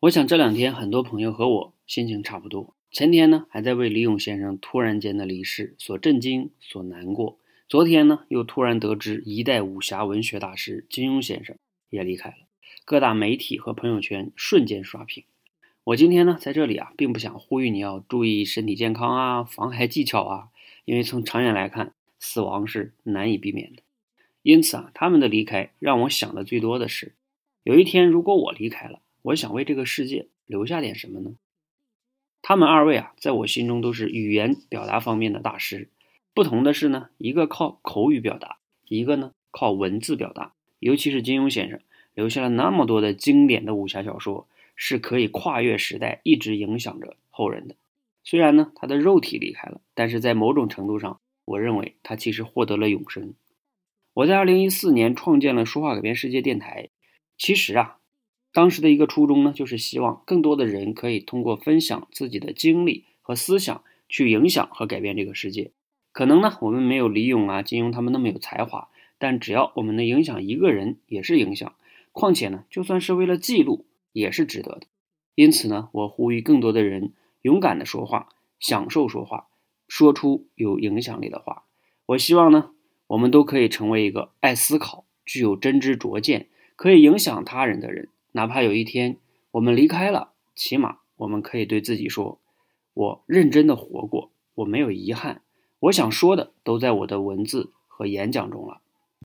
我想这两天很多朋友和我心情差不多。前天呢，还在为李勇先生突然间的离世所震惊、所难过；昨天呢，又突然得知一代武侠文学大师金庸先生也离开了。各大媒体和朋友圈瞬间刷屏。我今天呢，在这里啊，并不想呼吁你要注意身体健康啊、防癌技巧啊，因为从长远来看，死亡是难以避免的。因此啊，他们的离开让我想的最多的是，有一天如果我离开了。我想为这个世界留下点什么呢？他们二位啊，在我心中都是语言表达方面的大师。不同的是呢，一个靠口语表达，一个呢靠文字表达。尤其是金庸先生留下了那么多的经典的武侠小说，是可以跨越时代，一直影响着后人的。虽然呢，他的肉体离开了，但是在某种程度上，我认为他其实获得了永生。我在二零一四年创建了说话改变世界电台，其实啊。当时的一个初衷呢，就是希望更多的人可以通过分享自己的经历和思想，去影响和改变这个世界。可能呢，我们没有李勇啊、金庸他们那么有才华，但只要我们能影响一个人，也是影响。况且呢，就算是为了记录，也是值得的。因此呢，我呼吁更多的人勇敢的说话，享受说话，说出有影响力的话。我希望呢，我们都可以成为一个爱思考、具有真知灼见、可以影响他人的人。哪怕有一天我们离开了，起码我们可以对自己说：“我认真的活过，我没有遗憾，我想说的都在我的文字和演讲中了。”